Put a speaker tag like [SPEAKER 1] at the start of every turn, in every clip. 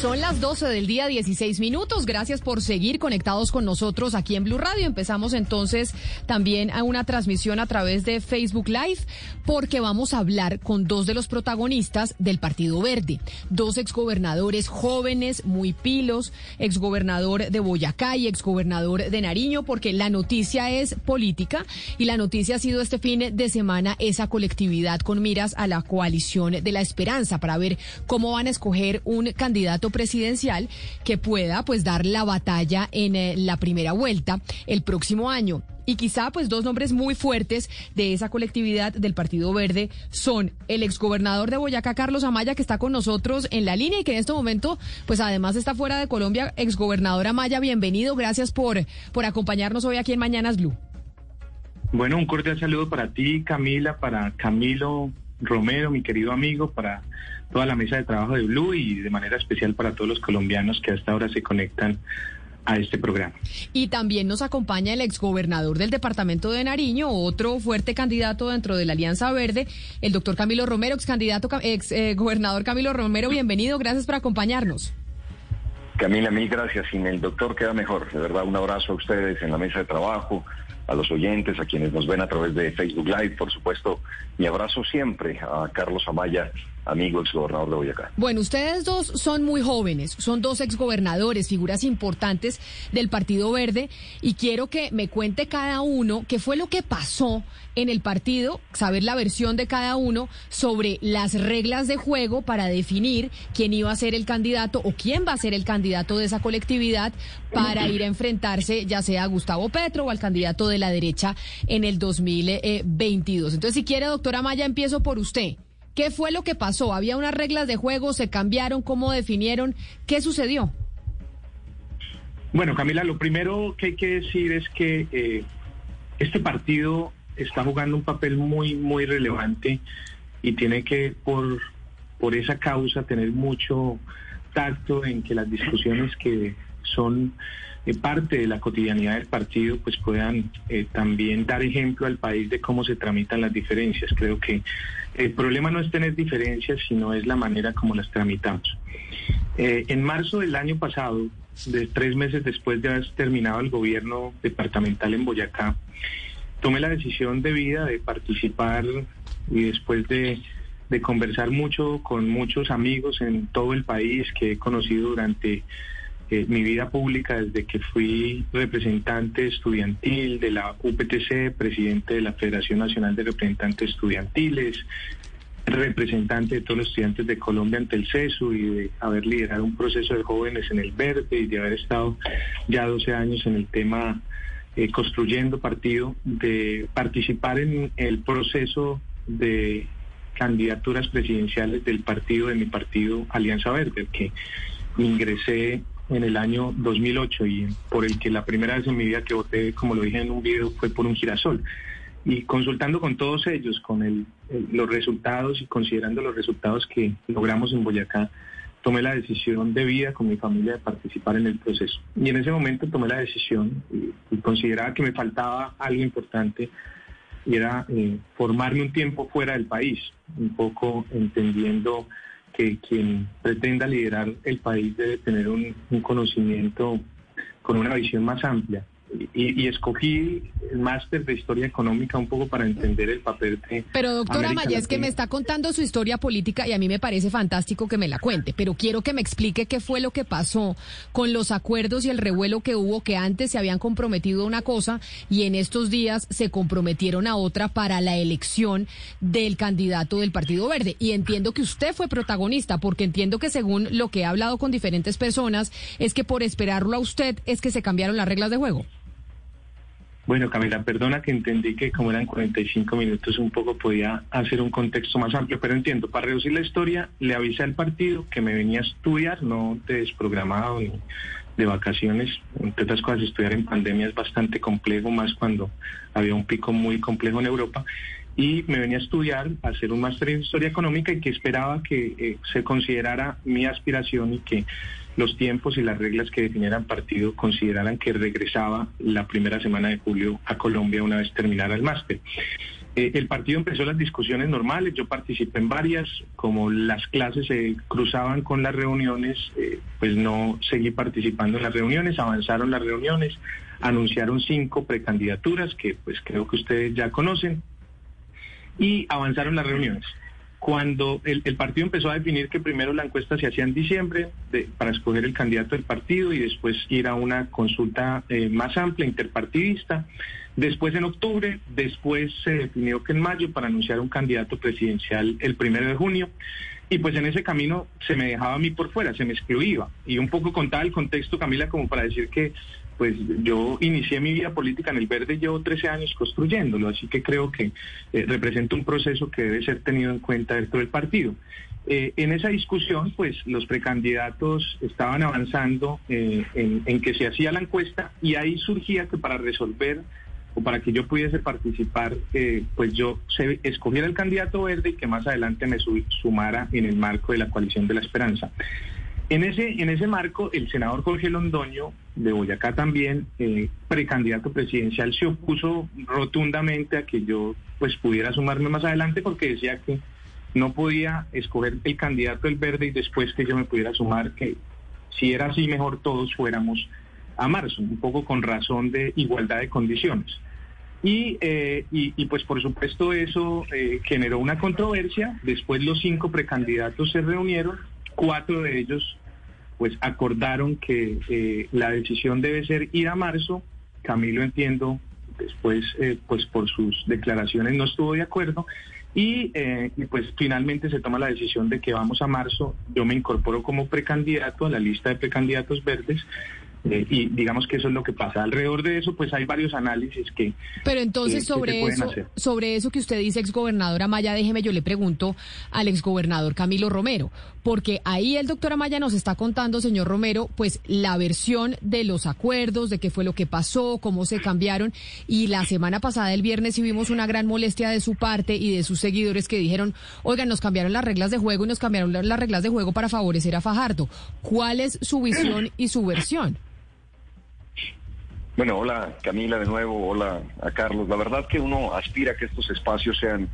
[SPEAKER 1] Son las 12 del día, 16 minutos. Gracias por seguir conectados con nosotros aquí en Blue Radio. Empezamos entonces también a una transmisión a través de Facebook Live porque vamos a hablar con dos de los protagonistas del Partido Verde. Dos exgobernadores jóvenes, muy pilos, exgobernador de Boyacá y exgobernador de Nariño, porque la noticia es política y la noticia ha sido este fin de semana esa colectividad con miras a la coalición de la esperanza para ver cómo van a escoger un candidato presidencial que pueda pues dar la batalla en eh, la primera vuelta el próximo año. Y quizá pues dos nombres muy fuertes de esa colectividad del Partido Verde son el exgobernador de Boyacá, Carlos Amaya, que está con nosotros en la línea y que en este momento pues además está fuera de Colombia. Exgobernador Amaya, bienvenido. Gracias por, por acompañarnos hoy aquí en Mañanas Blue.
[SPEAKER 2] Bueno, un cordial saludo para ti, Camila, para Camilo Romero, mi querido amigo, para toda la mesa de trabajo de Blue y de manera especial para todos los colombianos que hasta ahora se conectan a este programa.
[SPEAKER 1] Y también nos acompaña el exgobernador del departamento de Nariño, otro fuerte candidato dentro de la Alianza Verde, el doctor Camilo Romero, ex candidato, ex eh, gobernador Camilo Romero, bienvenido, gracias por acompañarnos.
[SPEAKER 3] Camila, mil gracias. Sin el doctor queda mejor. De verdad, un abrazo a ustedes en la mesa de trabajo, a los oyentes, a quienes nos ven a través de Facebook Live, por supuesto. Mi abrazo siempre a Carlos Amaya, amigo exgobernador de Boyacá.
[SPEAKER 1] Bueno, ustedes dos son muy jóvenes, son dos exgobernadores, figuras importantes del Partido Verde, y quiero que me cuente cada uno qué fue lo que pasó en el partido, saber la versión de cada uno sobre las reglas de juego para definir quién iba a ser el candidato o quién va a ser el candidato de esa colectividad para ir a enfrentarse ya sea a Gustavo Petro o al candidato de la derecha en el 2022. Entonces, si quiere, doctora Maya, empiezo por usted. ¿Qué fue lo que pasó? ¿Había unas reglas de juego? ¿Se cambiaron? ¿Cómo definieron? ¿Qué sucedió?
[SPEAKER 2] Bueno, Camila, lo primero que hay que decir es que eh, este partido está jugando un papel muy, muy relevante y tiene que, por, por esa causa, tener mucho tacto en que las discusiones que son parte de la cotidianidad del partido pues puedan eh, también dar ejemplo al país de cómo se tramitan las diferencias. Creo que el problema no es tener diferencias, sino es la manera como las tramitamos. Eh, en marzo del año pasado, de tres meses después de haber terminado el gobierno departamental en Boyacá, tomé la decisión de vida de participar y después de, de conversar mucho con muchos amigos en todo el país que he conocido durante mi vida pública desde que fui representante estudiantil de la UPTC, presidente de la Federación Nacional de Representantes Estudiantiles, representante de todos los estudiantes de Colombia ante el CESU y de haber liderado un proceso de jóvenes en el verde y de haber estado ya 12 años en el tema eh, construyendo partido, de participar en el proceso de candidaturas presidenciales del partido, de mi partido Alianza Verde, que ingresé en el año 2008 y por el que la primera vez en mi vida que voté, como lo dije en un video, fue por un girasol. Y consultando con todos ellos, con los resultados y considerando los resultados que logramos en Boyacá, tomé la decisión de vida con mi familia de participar en el proceso. Y en ese momento tomé la decisión y, consideraba que me faltaba algo importante y era eh, formarme un tiempo fuera del país, un poco entendiendo que quien pretenda liderar el país debe tener un, conocimiento con una visión más amplia. Y, escogí el máster de historia económica un poco para entender el papel de...
[SPEAKER 1] Pero doctora Maya, es que me está contando su historia política y a mí me parece fantástico que me la cuente, pero quiero que me explique qué fue lo que pasó con los acuerdos y el revuelo que hubo, que antes se habían comprometido a una cosa y en estos días se comprometieron a otra para la elección del candidato del Partido Verde. Y entiendo que usted fue protagonista, porque entiendo que según lo que he hablado con diferentes personas, es que por esperarlo a usted es que se cambiaron las reglas de juego.
[SPEAKER 2] Bueno, Camila, perdona que entendí que como eran 45 minutos un poco podía hacer un contexto más amplio, pero entiendo, para reducir la historia, le avisé al partido que me venía a estudiar, no de desprogramado ni de vacaciones. Entre otras cosas, estudiar en pandemia es bastante complejo, más cuando había un pico muy complejo en Europa. Y me venía a estudiar, a hacer un máster en historia económica y que esperaba que eh, se considerara mi aspiración y que los tiempos y las reglas que definieran partido consideraran que regresaba la primera semana de julio a Colombia una vez terminara el máster. Eh, el partido empezó las discusiones normales, yo participé en varias, como las clases se cruzaban con las reuniones, eh, pues no seguí participando en las reuniones, avanzaron las reuniones, anunciaron cinco precandidaturas que pues creo que ustedes ya conocen y avanzaron las reuniones cuando el, partido empezó a definir que primero la encuesta se hacía en diciembre para escoger el candidato del partido y después ir a una consulta eh, más amplia, interpartidista. Después en octubre, después se definió que en mayo para anunciar un candidato presidencial el primero de junio. Y pues en ese camino se me dejaba a mí por fuera, se me excluía. Y un poco contaba el contexto, Camila, como para decir que pues yo inicié mi vida política en el verde y llevo 13 años construyéndolo, así que creo que eh, representa un proceso que debe ser tenido en cuenta dentro del partido. Eh, en esa discusión, pues los precandidatos estaban avanzando eh, en, que se hacía la encuesta y ahí surgía que para resolver o para que yo pudiese participar, pues yo se, escogiera el candidato verde y que más adelante me sumara en el marco de la coalición de la esperanza. En ese, en ese marco, el senador Jorge Londoño, de Boyacá también, eh, precandidato presidencial, se opuso rotundamente a que yo pues pudiera sumarme más adelante porque decía que no podía escoger el candidato del verde y después que yo me pudiera sumar, que si era así mejor todos fuéramos a marzo, un poco con razón de igualdad de condiciones. Y, eh, y, pues por supuesto eso eh, generó una controversia, después los cinco precandidatos se reunieron Cuatro de ellos pues acordaron que eh, la decisión debe ser ir a marzo. Camilo entiendo, después eh, pues por sus declaraciones no estuvo de acuerdo y, eh, y, pues finalmente se toma la decisión de que vamos a marzo. Yo me incorporo como precandidato a la lista de precandidatos verdes eh, y digamos que eso es lo que pasa. Alrededor de eso, pues hay varios análisis que.
[SPEAKER 1] Pero entonces, sobre eso, sobre eso que usted dice, exgobernador Amaya, déjeme, yo le pregunto al exgobernador Camilo Romero, porque ahí el doctor Amaya nos está contando, señor Romero, pues la versión de los acuerdos, de qué fue lo que pasó, cómo se cambiaron. Y la semana pasada, el viernes, sí vimos una gran molestia de su parte y de sus seguidores que dijeron, oigan, nos cambiaron las reglas de juego y nos cambiaron las reglas de juego para favorecer a Fajardo. ¿Cuál es su visión y su versión?
[SPEAKER 3] Bueno, hola Camila de nuevo, hola a Carlos. La verdad que uno aspira a que estos espacios sean,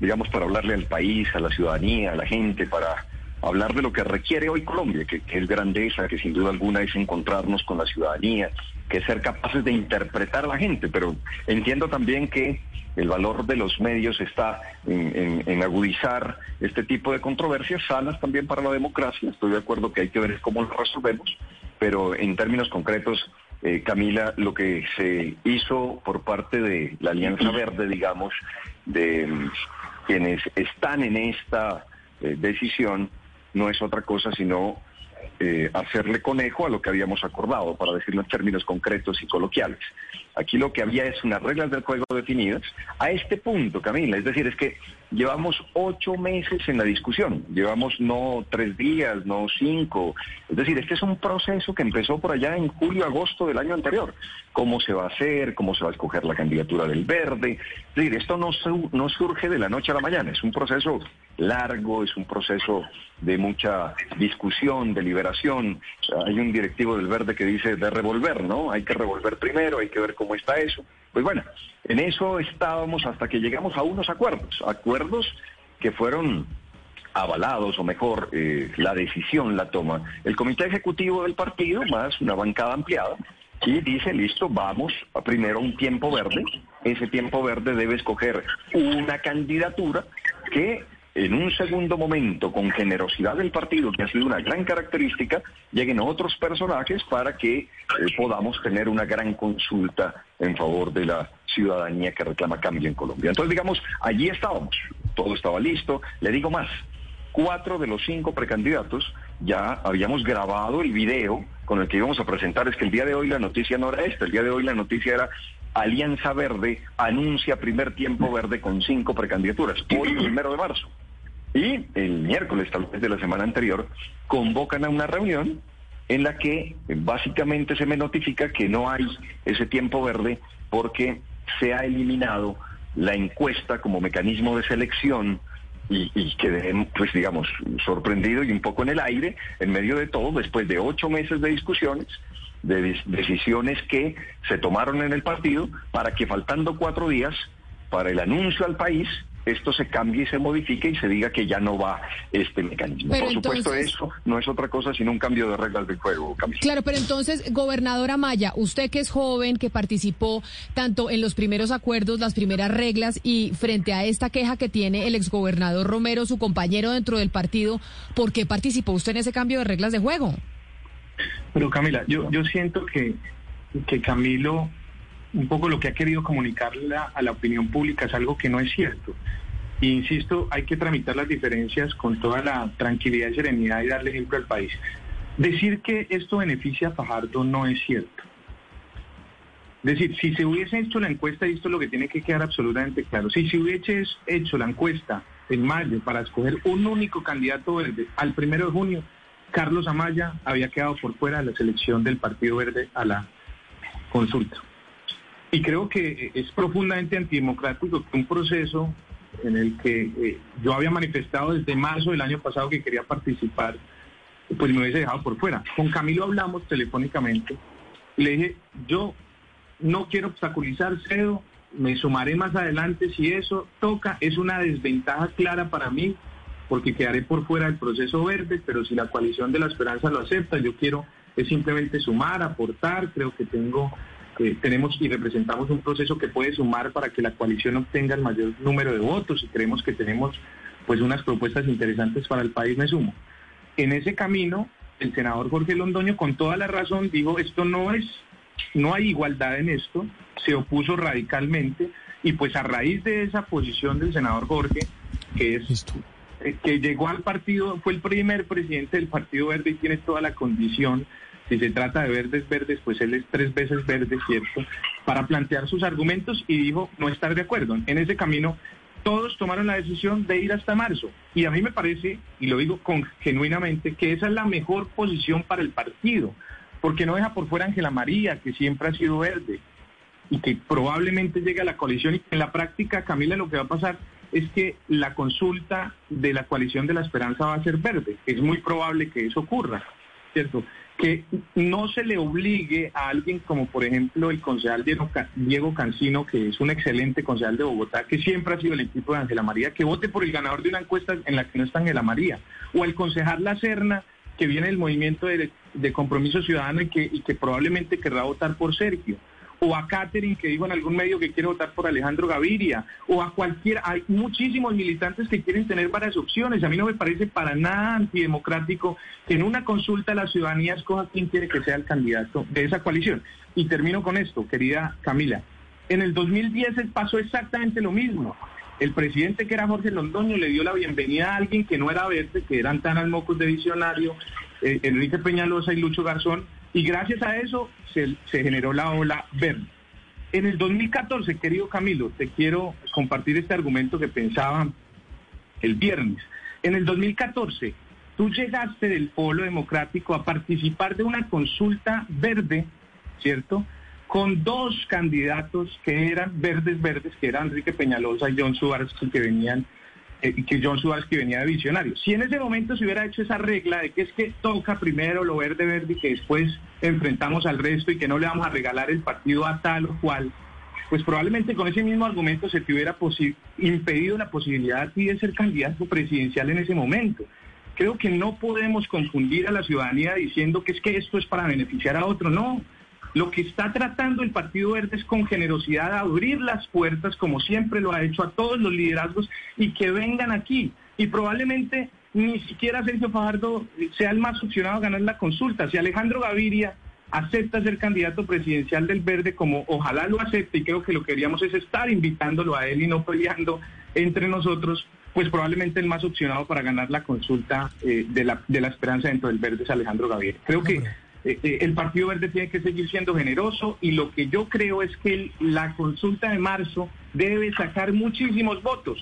[SPEAKER 3] digamos, para hablarle al país, a la ciudadanía, a la gente, para hablar de lo que requiere hoy Colombia, que, es grandeza, que sin duda alguna es encontrarnos con la ciudadanía, que es ser capaces de interpretar a la gente, pero entiendo también que el valor de los medios está en, en, agudizar este tipo de controversias sanas también para la democracia. Estoy de acuerdo que hay que ver cómo lo resolvemos, pero en términos concretos eh, Camila, lo que se hizo por parte de la Alianza Verde, digamos, de mm, quienes están en esta eh, decisión, no es otra cosa sino eh, hacerle conejo a lo que habíamos acordado, para decirlo en términos concretos y coloquiales. Aquí lo que había es unas reglas del juego definidas a este punto, Camila. Es decir, es que llevamos ocho meses en la discusión, llevamos no tres días, no cinco. Es decir, este es un proceso que empezó por allá en julio, agosto del año anterior. ¿Cómo se va a hacer? ¿Cómo se va a escoger la candidatura del verde? Es decir, esto no, no surge de la noche a la mañana, es un proceso largo, es un proceso de mucha discusión, deliberación. Hay un directivo del verde que dice de revolver, ¿no? Hay que revolver primero, hay que ver cómo está eso. Pues bueno, en eso estábamos hasta que llegamos a unos acuerdos, acuerdos que fueron avalados, o mejor, eh, la decisión la toma el comité ejecutivo del partido, más una bancada ampliada, y dice, listo, vamos a primero un tiempo verde. Ese tiempo verde debe escoger una candidatura que en un segundo momento, con generosidad del partido, que ha sido una gran característica, lleguen otros personajes para que eh, podamos tener una gran consulta en favor de la ciudadanía que reclama cambio en Colombia. Entonces, digamos, allí estábamos, todo estaba listo. Le digo más, cuatro de los cinco precandidatos ya habíamos grabado el video con el que íbamos a presentar. Es que el día de hoy la noticia no era esta, el día de hoy la noticia era Alianza Verde anuncia primer tiempo verde con cinco precandidaturas, hoy primero de marzo. Y el miércoles, tal vez de la semana anterior, convocan a una reunión en la que básicamente se me notifica que no hay ese tiempo verde porque se ha eliminado la encuesta como mecanismo de selección y, y quedé, pues digamos, sorprendido y un poco en el aire, en medio de todo, después de ocho meses de discusiones, de decisiones que se tomaron en el partido, para que faltando cuatro días para el anuncio al país, esto se cambie y se modifique y se diga que ya no va este mecanismo. Por supuesto, eso no es otra cosa sino un cambio de reglas del juego, Camila.
[SPEAKER 1] Claro, pero entonces, gobernadora Maya, usted que es joven, que participó tanto en los primeros acuerdos, las primeras reglas y frente a esta queja que tiene el exgobernador Romero, su compañero dentro del partido, ¿por qué participó usted en ese cambio de reglas de juego?
[SPEAKER 2] Pero Camila, yo, yo siento que, que Camilo un poco lo que ha querido comunicarle a la opinión pública es algo que no es cierto. E insisto, hay que tramitar las diferencias con toda la tranquilidad y serenidad y darle ejemplo al país. Decir que esto beneficia a Fajardo no es cierto. Es decir, si se hubiese hecho la encuesta, y esto es lo que tiene que quedar absolutamente claro, si se hubiese hecho la encuesta en mayo para escoger un único candidato verde al primero de junio, Carlos Amaya había quedado por fuera de la selección del Partido Verde a la consulta. Y creo que es profundamente antidemocrático que un proceso en el que eh, yo había manifestado desde marzo del año pasado que quería participar, pues me hubiese dejado por fuera. Con Camilo hablamos telefónicamente y le dije, yo no quiero obstaculizar cedo, me sumaré más adelante si eso toca, es una desventaja clara para mí porque quedaré por fuera del proceso verde, pero si la coalición de la esperanza lo acepta, yo quiero es simplemente sumar, aportar, creo que tengo tenemos y representamos un proceso que puede sumar para que la coalición obtenga el mayor número de votos y creemos que tenemos pues unas propuestas interesantes para el país, me sumo. En ese camino, el senador Jorge Londoño con toda la razón dijo, esto no es, no hay igualdad en esto, se opuso radicalmente y pues a raíz de esa posición del senador Jorge, que es eh, que llegó al partido, fue el primer presidente del Partido Verde y tiene toda la condición si se trata de verdes verdes, pues él es tres veces verde, ¿cierto? Para plantear sus argumentos y dijo no estar de acuerdo. En ese camino todos tomaron la decisión de ir hasta marzo. Y a mí me parece, y lo digo con, genuinamente, que esa es la mejor posición para el partido, porque no deja por fuera Ángela María, que siempre ha sido verde, y que probablemente llegue a la coalición. Y en la práctica, Camila, lo que va a pasar es que la consulta de la coalición de la esperanza va a ser verde. Es muy probable que eso ocurra, ¿cierto? Que no se le obligue a alguien como por ejemplo el concejal Diego Cancino, que es un excelente concejal de Bogotá, que siempre ha sido el equipo de Ángela María, que vote por el ganador de una encuesta en la que no está Ángela María, o el concejal La Serna, que viene del movimiento de, compromiso ciudadano y que probablemente querrá votar por Sergio o a Catherine que dijo en algún medio que quiere votar por Alejandro Gaviria, o a cualquiera, hay muchísimos militantes que quieren tener varias opciones. A mí no me parece para nada antidemocrático que en una consulta la ciudadanía escoja quién quiere que sea el candidato de esa coalición. Y termino con esto, querida Camila. En el 2010 pasó exactamente lo mismo. El presidente que era Jorge Londoño le dio la bienvenida a alguien que no era verde, que eran tan al mocos de visionario, eh, Enrique Peñalosa y Lucho Garzón, y gracias a eso se, generó la ola verde. En el 2014, querido Camilo, te quiero compartir este argumento que pensaba el viernes. En el 2014, tú llegaste del Polo Democrático a participar de una consulta verde, ¿cierto? Con dos candidatos que eran verdes verdes, que eran Enrique Peñalosa y John Suárez, que venían que John Suárez que venía de visionario. Si en ese momento se hubiera hecho esa regla de que es que toca primero lo verde verde y que después enfrentamos al resto y que no le vamos a regalar el partido a tal o cual, pues probablemente con ese mismo argumento se te hubiera impedido la posibilidad de ser candidato presidencial en ese momento. Creo que no podemos confundir a la ciudadanía diciendo que es que esto es para beneficiar a otro, no. Lo que está tratando el Partido Verde es con generosidad abrir las puertas, como siempre lo ha hecho, a todos los liderazgos y que vengan aquí. Y probablemente ni siquiera Sergio Fajardo sea el más opcionado a ganar la consulta. Si Alejandro Gaviria acepta ser candidato presidencial del Verde, como ojalá lo acepte, y creo que lo que queríamos es estar invitándolo a él y no peleando entre nosotros, pues probablemente el más opcionado para ganar la consulta eh, de, la, de la esperanza dentro del Verde es Alejandro Gaviria. Creo que el Partido Verde tiene que seguir siendo generoso y lo que yo creo es que la consulta de marzo debe sacar muchísimos votos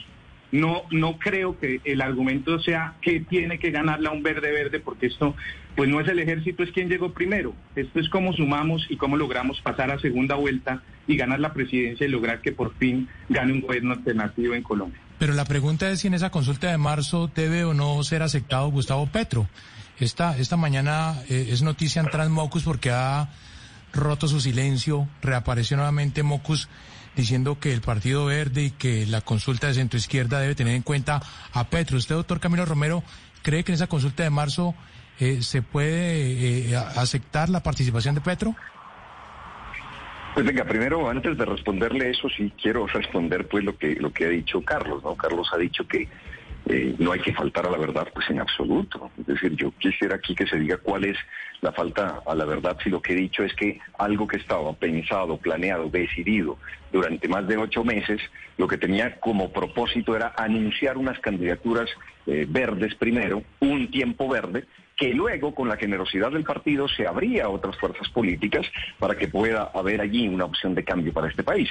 [SPEAKER 2] no, no creo que el argumento sea que tiene que ganarla un verde verde, porque esto pues no es el ejército, es quien llegó primero. Esto es cómo sumamos y cómo logramos pasar a segunda vuelta y ganar la presidencia y lograr que por fin gane un gobierno alternativo en Colombia.
[SPEAKER 4] Pero la pregunta es si en esa consulta de marzo debe o no ser aceptado Gustavo Petro. Esta, esta mañana eh, es noticia en Transmocus porque ha roto su silencio, reapareció nuevamente Mocus diciendo que el Partido Verde y que la consulta de centro izquierda debe tener en cuenta a Petro. ¿Usted, doctor Camilo Romero, cree que en esa consulta de marzo eh, se puede eh, aceptar la participación de Petro?
[SPEAKER 3] Pues venga, primero, antes de responderle eso, sí quiero responder pues lo que lo que ha dicho Carlos, ¿no? Carlos ha dicho que eh, no hay que faltar a la verdad, pues en absoluto. Es decir, yo quisiera aquí que se diga cuál es la falta a la verdad si lo que he dicho es que algo que estaba pensado, planeado, decidido durante más de ocho meses, lo que tenía como propósito era anunciar unas candidaturas eh, verdes primero, un tiempo verde, que luego con la generosidad del partido se abría a otras fuerzas políticas para que pueda haber allí una opción de cambio para este país.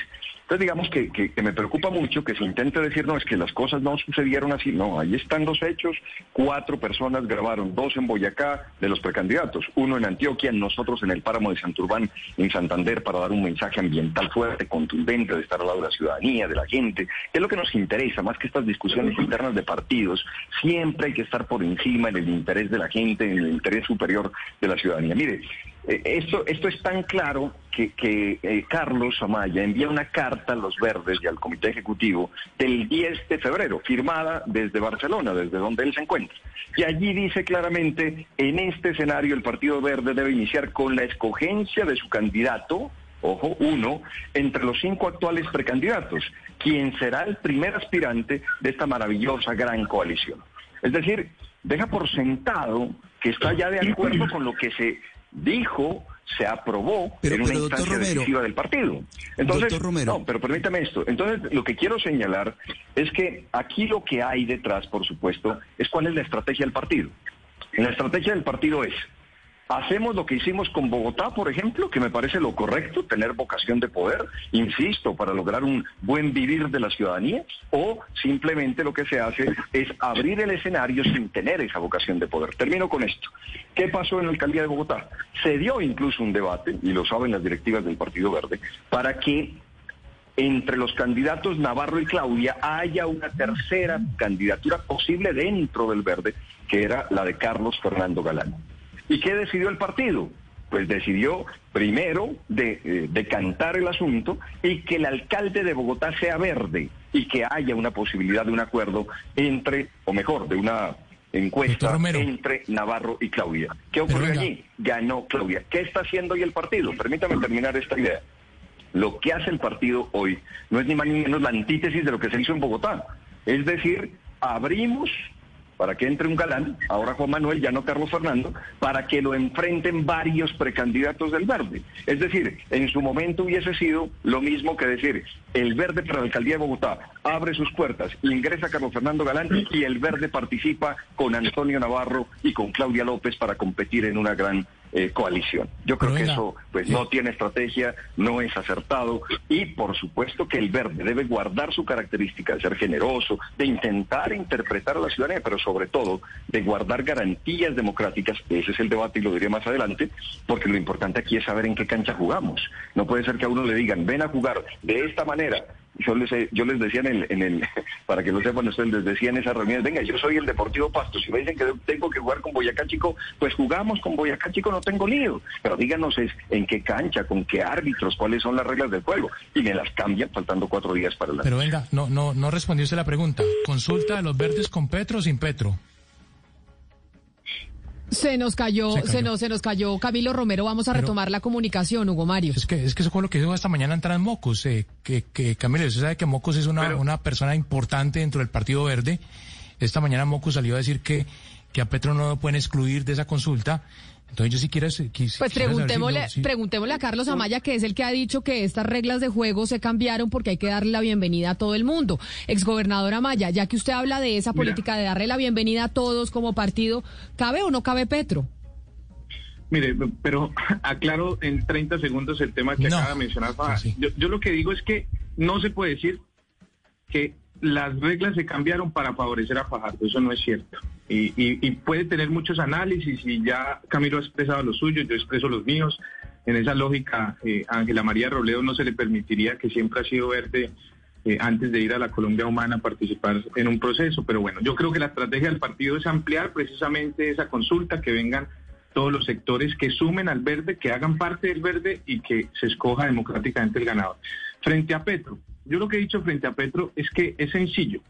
[SPEAKER 3] Entonces digamos que, que, me preocupa mucho que se intente decir, no, es que las cosas no sucedieron así. No, ahí están los hechos. Cuatro personas grabaron, dos en Boyacá de los precandidatos, uno en Antioquia, nosotros en el páramo de Santurbán, en Santander, para dar un mensaje ambiental fuerte, contundente, de estar al lado de la ciudadanía, de la gente, que es lo que nos interesa, más que estas discusiones internas de partidos. Siempre hay que estar por encima en el interés de la gente, en el interés superior de la ciudadanía. Mire, esto, esto es tan claro que, que eh, Carlos Amaya envía una carta a los verdes y al comité ejecutivo del 10 de febrero, firmada desde Barcelona, desde donde él se encuentra. Y allí dice claramente, en este escenario el Partido Verde debe iniciar con la escogencia de su candidato, ojo, uno, entre los cinco actuales precandidatos, quien será el primer aspirante de esta maravillosa gran coalición. Es decir, deja por sentado que está ya de acuerdo con lo que se dijo, se aprobó en una instancia decisiva del partido. Entonces, no, pero permítame esto. Entonces, lo que quiero señalar es que aquí lo que hay detrás, por supuesto, es cuál es la estrategia del partido. La estrategia del partido es Hacemos lo que hicimos con Bogotá, por ejemplo, que me parece lo correcto, tener vocación de poder, insisto, para lograr un buen vivir de la ciudadanía, o simplemente lo que se hace es abrir el escenario sin tener esa vocación de poder. Termino con esto. ¿Qué pasó en la alcaldía de Bogotá? Se dio incluso un debate, y lo saben las directivas del Partido Verde, para que entre los candidatos Navarro y Claudia haya una tercera candidatura posible dentro del verde, que era la de Carlos Fernando Galán. ¿Y qué decidió el partido? Pues decidió primero de, eh, decantar el asunto y que el alcalde de Bogotá sea verde y que haya una posibilidad de un acuerdo entre, o mejor, de una encuesta entre Navarro y Claudia. ¿Qué ocurrió allí? Ganó Claudia. ¿Qué está haciendo hoy el partido? Permítame terminar esta idea. Lo que hace el partido hoy no es ni más ni menos la antítesis de lo que se hizo en Bogotá. Es decir, abrimos para que entre un galán, ahora Juan Manuel, ya no Carlos Fernando, para que lo enfrenten varios precandidatos del verde. Es decir, en su momento hubiese sido lo mismo que decir, el verde para la alcaldía de Bogotá abre sus puertas, ingresa Carlos Fernando Galán y el verde participa con Antonio Navarro y con Claudia López para competir en una gran eh, coalición. Yo creo que eso pues no tiene estrategia, no es acertado y por supuesto que el verde debe guardar su característica de ser generoso, de intentar interpretar a la ciudadanía, pero sobre todo de guardar garantías democráticas. Ese es el debate y lo diré más adelante, porque lo importante aquí es saber en qué cancha jugamos. No puede ser que a uno le digan, ven a jugar de esta manera yo les, yo les decía en el, en el, para que lo sepan ustedes, les decía en esas reuniones, venga, yo soy el Deportivo Pasto, si me dicen que tengo que jugar con Boyacá Chico, pues jugamos con Boyacá Chico, no tengo lío, pero díganos es, en qué cancha, con qué árbitros, cuáles son las reglas del juego, y me las cambian faltando cuatro días para la...
[SPEAKER 4] Pero venga, no, no, no respondió la pregunta, consulta a los verdes con Petro o sin Petro.
[SPEAKER 1] Se nos cayó, se, nos, se nos cayó Camilo Romero. Vamos a retomar la comunicación, Hugo Mario.
[SPEAKER 4] Es que, es que eso fue lo que dijo esta mañana en Mocos. Eh, que, que Camilo, usted sabe que Mocos es una, una persona importante dentro del Partido Verde. Esta mañana Mocos salió a decir que, que a Petro no lo pueden excluir de esa consulta entonces yo si quiero...
[SPEAKER 1] pues preguntémosle, preguntémosle a Carlos Amaya, que es el que ha dicho que estas reglas de juego se cambiaron porque hay que darle la bienvenida a todo el mundo. Exgobernador Amaya, ya que usted habla de esa política de darle la bienvenida a todos como partido, ¿cabe o no cabe Petro?
[SPEAKER 2] Mire, pero aclaro en 30 segundos el tema que acaba de mencionar. Yo, yo lo que digo es que no se puede decir que las reglas se cambiaron para favorecer a Fajardo, eso no es cierto. Y, puede tener muchos análisis y ya Camilo ha expresado los suyos, yo expreso los míos. En esa lógica, eh, Ángela María Robledo no se le permitiría, que siempre ha sido verde, eh, antes de ir a la Colombia Humana, participar en un proceso. Pero bueno, yo creo que la estrategia del partido es ampliar precisamente esa consulta, que vengan todos los sectores que sumen al verde, que hagan parte del verde y que se escoja democráticamente el ganador. Frente a Petro, yo lo que he dicho frente a Petro es que es sencillo.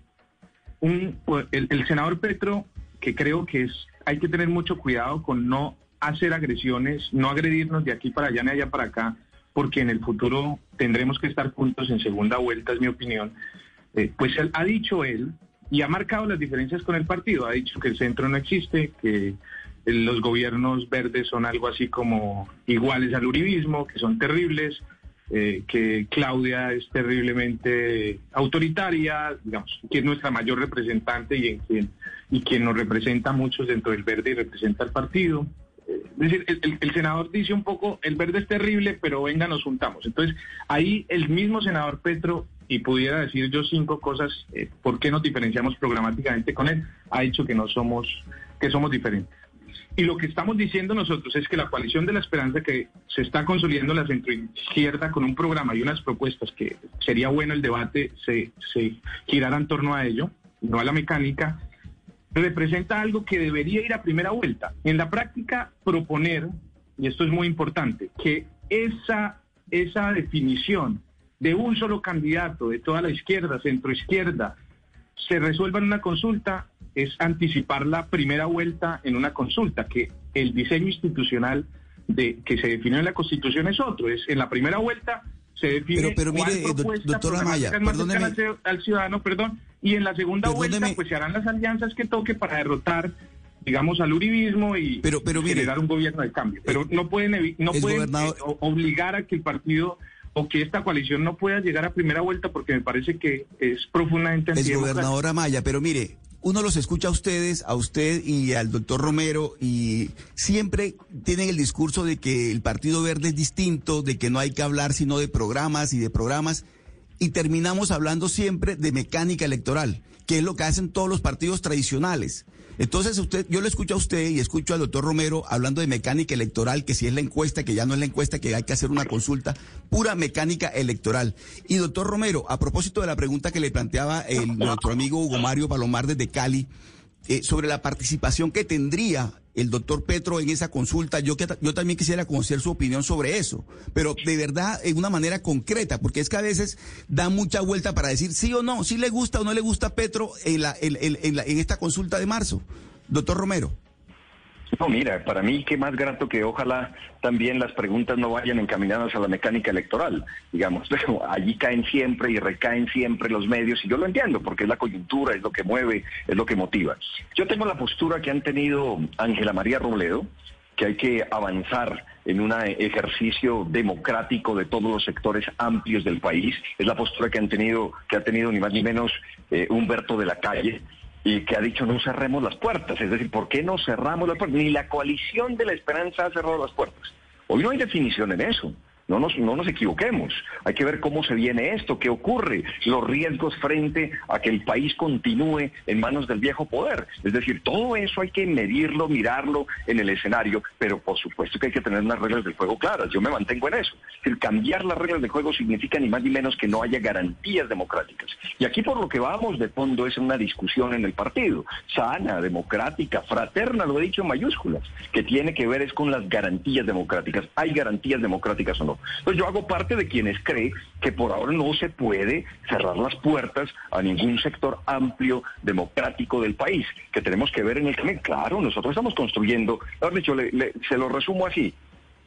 [SPEAKER 2] Un, el, senador Petro, que creo que es, hay que tener mucho cuidado con no hacer agresiones, no agredirnos de aquí para allá ni allá para acá, porque en el futuro tendremos que estar juntos en segunda vuelta, es mi opinión. Eh, pues él, ha dicho él y ha marcado las diferencias con el partido, ha dicho que el centro no existe, que los gobiernos verdes son algo así como iguales al uribismo, que son terribles, eh, que Claudia es terriblemente autoritaria, digamos, que es nuestra mayor representante y, en quien, y quien nos representa muchos dentro del verde y representa al partido. Es decir, el, senador dice un poco, el verde es terrible, pero venga, nos juntamos. Entonces, ahí el mismo senador Petro, y pudiera decir yo cinco cosas, eh, ¿por qué nos diferenciamos programáticamente con él? Ha dicho que no somos, que somos diferentes. Y lo que estamos diciendo nosotros es que la coalición de la esperanza que se está consolidando la centroizquierda con un programa y unas propuestas que sería bueno el debate se, se girara en torno a ello, no a la mecánica, representa algo que debería ir a primera vuelta. En la práctica, proponer, y esto es muy importante, que esa, esa definición de un solo candidato de toda la izquierda, centroizquierda, se resuelva en una consulta es anticipar la primera vuelta en una consulta, que el diseño institucional de que se define en la Constitución es otro, es en la primera vuelta se define
[SPEAKER 5] pero, pero mire, doctora Maya, perdóneme,
[SPEAKER 2] al, ciudadano, perdón, y en la segunda vuelta pues se harán las alianzas que toque para derrotar digamos al uribismo y
[SPEAKER 5] pero, pero
[SPEAKER 2] generar un gobierno de cambio, pero no pueden no pueden eh, obligar a que el partido o que esta coalición no pueda llegar a primera vuelta porque me parece que es profundamente
[SPEAKER 5] Es gobernadora Maya, pero mire, uno los escucha a ustedes, a usted y al doctor Romero, y siempre tienen el discurso de que el Partido Verde es distinto, de que no hay que hablar sino de programas y de programas, y terminamos hablando siempre de mecánica electoral, que es lo que hacen todos los partidos tradicionales. Entonces, usted, yo le escucho a usted y escucho al doctor Romero hablando de mecánica electoral, que si es la encuesta, que ya no es la encuesta, que hay que hacer una consulta, pura mecánica electoral. Y doctor Romero, a propósito de la pregunta que le planteaba nuestro amigo Hugo Mario Palomar desde Cali, eh, sobre la participación que tendría el doctor Petro en esa consulta. Yo, que, yo también quisiera conocer su opinión sobre eso, pero de verdad en una manera concreta, porque es que a veces da mucha vuelta para decir sí o no, si le gusta o no le gusta Petro en, la, en, en esta consulta de marzo. Doctor Romero.
[SPEAKER 3] No, mira, para mí qué más grato que ojalá también las preguntas no vayan encaminadas a la mecánica electoral, digamos, pero allí caen siempre y recaen siempre los medios y yo lo entiendo porque es la coyuntura, es lo que mueve, es lo que motiva. Yo tengo la postura que han tenido Ángela María Robledo, que hay que avanzar en un ejercicio democrático de todos los sectores amplios del país. Es la postura que han tenido, que ha tenido ni más ni menos eh, Humberto de la Calle y que ha dicho no cerremos las puertas. Es decir, ¿por qué no cerramos las puertas? Ni la coalición de la esperanza ha cerrado las puertas. Hoy no hay definición en eso. No nos, no nos equivoquemos. Hay que ver cómo se viene esto, qué ocurre, los riesgos frente a que el país continúe en manos del viejo poder. Es decir, todo eso hay que medirlo, mirarlo en el escenario, pero por supuesto que hay que tener unas reglas del juego claras. Yo me mantengo en eso. Es decir, cambiar las reglas del juego significa ni más ni menos que no haya garantías democráticas. Y aquí por lo que vamos de fondo es una discusión en el partido, sana, democrática, fraterna, lo he dicho en mayúsculas, que tiene que ver es con las garantías democráticas. ¿Hay garantías democráticas o no? Entonces yo hago parte de quienes creen que por ahora no se puede cerrar las puertas a ningún sector amplio, democrático del país, que tenemos que ver en el camino. Claro, nosotros estamos construyendo, dicho, se lo resumo así,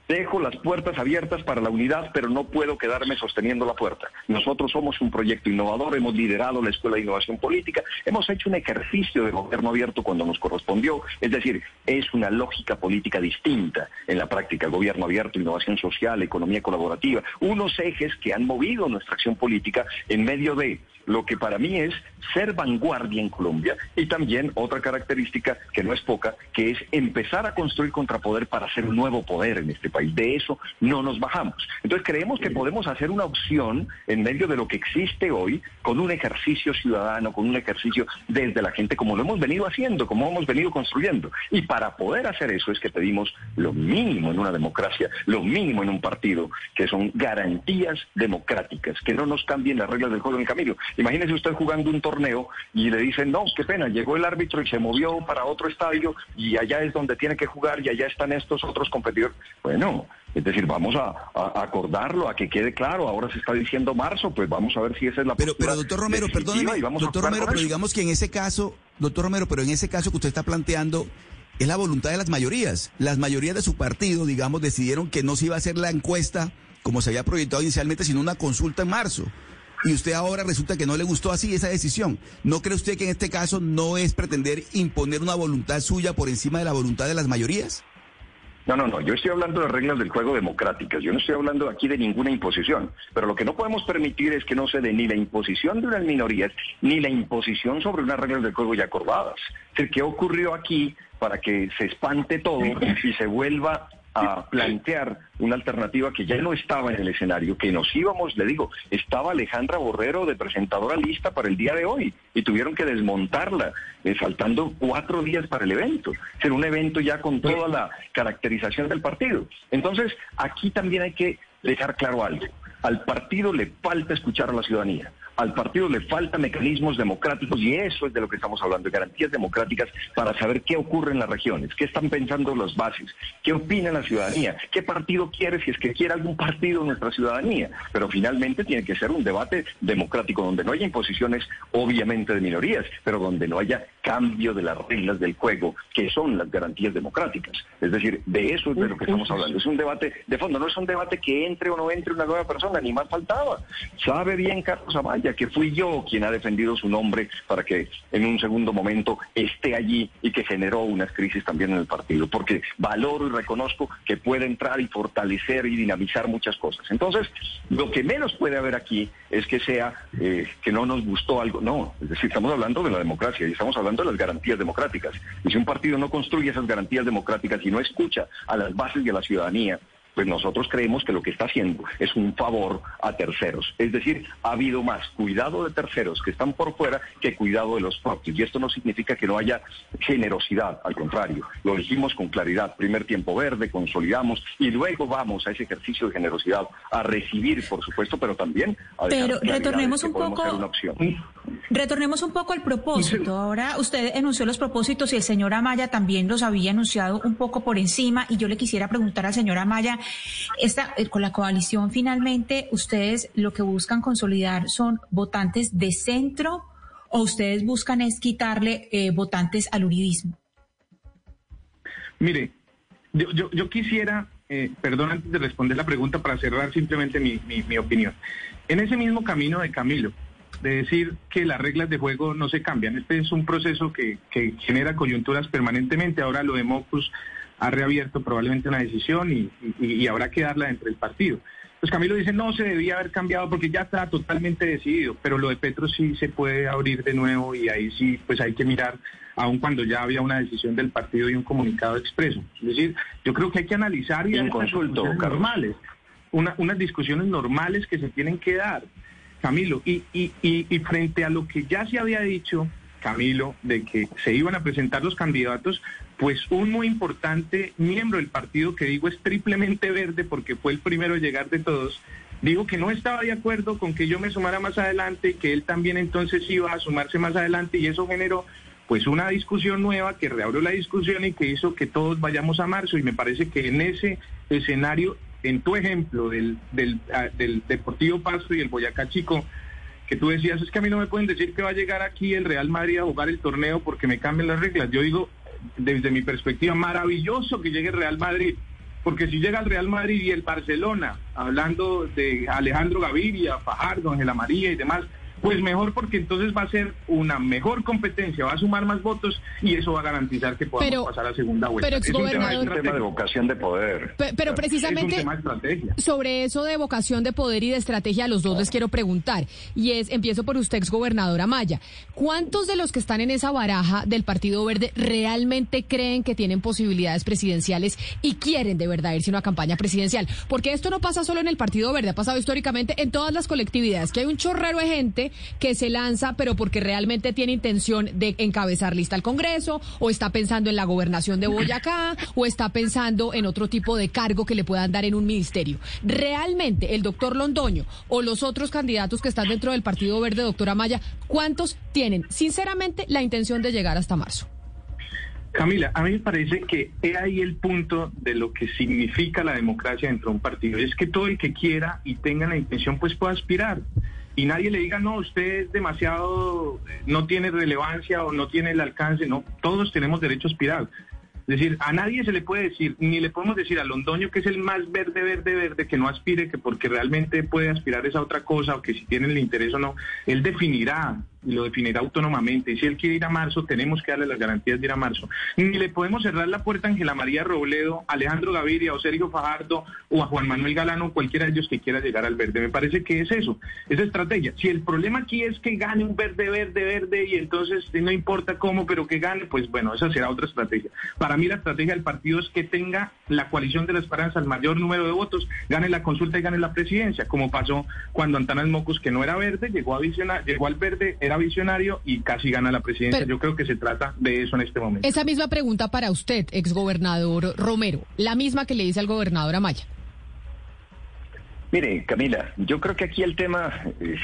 [SPEAKER 3] Dejo las puertas abiertas para la unidad, pero no puedo quedarme sosteniendo la puerta. Nosotros somos un proyecto innovador, hemos liderado la Escuela de Innovación Política, hemos hecho un ejercicio de gobierno abierto cuando nos correspondió, es decir, es una lógica política distinta en la práctica, gobierno abierto, innovación social, economía colaborativa, unos ejes que han movido nuestra acción política en medio de lo que para mí es ser vanguardia en Colombia y también otra característica que no es poca, que es empezar a construir contrapoder para hacer un nuevo poder en este país. De eso no nos bajamos. Entonces creemos que podemos hacer una opción en medio de lo que existe hoy con un ejercicio ciudadano, con un ejercicio desde la gente, como lo hemos venido haciendo, como hemos venido construyendo. Y para poder hacer eso es que pedimos lo mínimo en una democracia, lo mínimo en un partido, que son garantías democráticas, que no nos cambien las reglas del juego en el camino. Imagínese usted jugando un torneo y le dicen, no, qué pena, llegó el árbitro y se movió para otro estadio y allá es donde tiene que jugar y allá están estos otros competidores. Bueno, es decir, vamos a, acordarlo, a que quede claro. Ahora se está diciendo marzo, pues vamos a ver si esa es la
[SPEAKER 5] Pero, pero doctor Romero, perdóneme, doctor Romero, pero digamos que en ese caso, doctor Romero, pero en ese caso que usted está planteando, es la voluntad de las mayorías. Las mayorías de su partido, digamos, decidieron que no se iba a hacer la encuesta como se había proyectado inicialmente, sino una consulta en marzo y usted ahora resulta que no le gustó así esa decisión. ¿No cree usted que en este caso no es pretender imponer una voluntad suya por encima de la voluntad de las mayorías?
[SPEAKER 3] No, no, no. Yo estoy hablando de reglas del juego democráticas. Yo no estoy hablando aquí de ninguna imposición. Pero lo que no podemos permitir es que no se dé ni la imposición de unas minorías ni la imposición sobre unas reglas del juego ya acordadas. Es decir, ¿qué ocurrió aquí para que se espante todo y se vuelva a plantear una alternativa que ya no estaba en el escenario, que nos íbamos, le digo, estaba Alejandra Borrero de presentadora lista para el día de hoy y tuvieron que desmontarla, eh, faltando cuatro días para el evento, ser un evento ya con toda la caracterización del partido. Entonces, aquí también hay que dejar claro algo. Al partido le falta escuchar a la ciudadanía al partido le faltan mecanismos democráticos y eso es de lo que estamos hablando, de garantías democráticas para saber qué ocurre en las regiones, qué están pensando las bases, qué opina la ciudadanía, qué partido quiere, si es que quiere algún partido nuestra ciudadanía. Pero finalmente tiene que ser un debate democrático donde no haya imposiciones obviamente de minorías, pero donde no haya cambio de las reglas del juego, que son las garantías democráticas. Es decir, de eso es de lo que estamos hablando. Es un debate de fondo, no es un debate que entre o no entre una nueva persona, ni más faltaba. Sabe bien Carlos Amaya ya que fui yo quien ha defendido su nombre para que en un segundo momento esté allí y que generó unas crisis también en el partido, porque valoro y reconozco que puede entrar y fortalecer y dinamizar muchas cosas. Entonces, lo que menos puede haber aquí es que sea eh, que no nos gustó algo, no, es decir, estamos hablando de la democracia y estamos hablando de las garantías democráticas. Y si un partido no construye esas garantías democráticas y no escucha a las bases de la ciudadanía, pues nosotros creemos que lo que está haciendo es un favor a terceros. Es decir, ha habido más cuidado de terceros que están por fuera que cuidado de los propios. Y esto no significa que no haya generosidad, al contrario, lo dijimos con claridad, primer tiempo verde, consolidamos y luego vamos a ese ejercicio de generosidad a recibir, por supuesto, pero también a
[SPEAKER 6] Pero retornemos un poco Retornemos un poco al propósito. Ahora usted enunció los propósitos y el señor Amaya también los había anunciado un poco por encima y yo le quisiera preguntar al señor Amaya esta, eh, con la coalición finalmente, ¿ustedes lo que buscan consolidar son votantes de centro o ustedes buscan es quitarle eh, votantes al uridismo?
[SPEAKER 2] Mire, yo, yo, quisiera, eh, perdón antes de responder la pregunta, para cerrar simplemente mi, mi, opinión. En ese mismo camino de Camilo, de decir que las reglas de juego no se cambian. Este es un proceso que, que genera coyunturas permanentemente. Ahora lo de Mocus ha reabierto probablemente una decisión y, habrá que darla dentro del partido. Pues Camilo dice, no se debía haber cambiado porque ya está totalmente decidido, pero lo de Petro sí se puede abrir de nuevo y ahí sí, pues hay que mirar, aun cuando ya había una decisión del partido y un comunicado expreso. Es decir, yo creo que hay que analizar y,
[SPEAKER 3] en consulto
[SPEAKER 2] normales, unas discusiones normales que se tienen que dar, Camilo, y, y, y frente a lo que ya se había dicho, Camilo, de que se iban a presentar los candidatos, pues un muy importante miembro del partido, que digo es triplemente verde porque fue el primero a llegar de todos, dijo que no estaba de acuerdo con que yo me sumara más adelante, que él también entonces iba a sumarse más adelante y eso generó pues una discusión nueva que reabrió la discusión y que hizo que todos vayamos a marzo y me parece que en ese escenario en tu ejemplo del, del, ah, del Deportivo Pasto y el Boyacá Chico, que tú decías, es que a mí no me pueden decir que va a llegar aquí el Real Madrid a jugar el torneo porque me cambian las reglas. Yo digo, desde mi perspectiva, maravilloso que llegue el Real Madrid, porque si llega el Real Madrid y el Barcelona, hablando de Alejandro Gaviria, Fajardo, Ángela María y demás, pues mejor porque entonces va a ser una mejor competencia, va a sumar más votos y eso va a garantizar que podamos pasar a segunda vuelta.
[SPEAKER 1] Pero,
[SPEAKER 3] es un tema, de vocación de poder.
[SPEAKER 1] Pero, precisamente sobre eso de vocación de poder y de estrategia a los dos les quiero preguntar. Y es, empiezo por usted, exgobernadora Maya. ¿Cuántos de los que están en esa baraja del Partido Verde realmente creen que tienen posibilidades presidenciales y quieren de verdad irse a una campaña presidencial? Porque esto no pasa solo en el Partido Verde, ha pasado históricamente en todas las colectividades, que hay un chorrero de gente que se lanza, pero porque realmente tiene intención de encabezar lista al Congreso, o está pensando en la gobernación de Boyacá, o está pensando en otro tipo de cargo que le puedan dar en un ministerio. Realmente, el doctor Londoño o los otros candidatos que están dentro del Partido Verde, doctora Maya, ¿cuántos tienen, sinceramente, la intención de llegar hasta marzo?
[SPEAKER 2] Camila, a mí me parece que he ahí el punto de lo que significa la democracia dentro de un partido. Es que todo el que quiera y tenga la intención, pues pueda aspirar y nadie le diga, no, usted es demasiado, no tiene relevancia o no tiene el alcance, no, todos tenemos derecho a aspirar. Es decir, a nadie se le puede decir, ni le podemos decir a Londoño que es el más verde, verde, verde, que no aspire, que porque realmente puede aspirar esa otra cosa o que si tiene el interés o no, él definirá lo definirá autónomamente. Y si él quiere ir a marzo, tenemos que darle las garantías de ir a marzo. Ni le podemos cerrar la puerta a Ángela María Robledo, Alejandro Gaviria o Sergio Fajardo o a Juan Manuel Galano, cualquiera de ellos que quiera llegar al verde. Me parece que es eso, esa estrategia. Si el problema aquí es que gane un verde, verde, verde y entonces no importa cómo, pero que gane, pues bueno, esa será otra estrategia. Para mí la estrategia del partido es que tenga la coalición de la esperanza el mayor número de votos, gane la consulta y gane la presidencia, como pasó cuando Antanas Mocus, que no era verde, llegó a visionar, llegó al verde, era visionario y casi gana la presidencia. Yo creo que se trata de eso en este momento.
[SPEAKER 1] Esa misma pregunta para usted, exgobernador Romero, la misma que le dice al gobernador Amaya.
[SPEAKER 3] Mire, Camila, yo creo que aquí el tema, eh,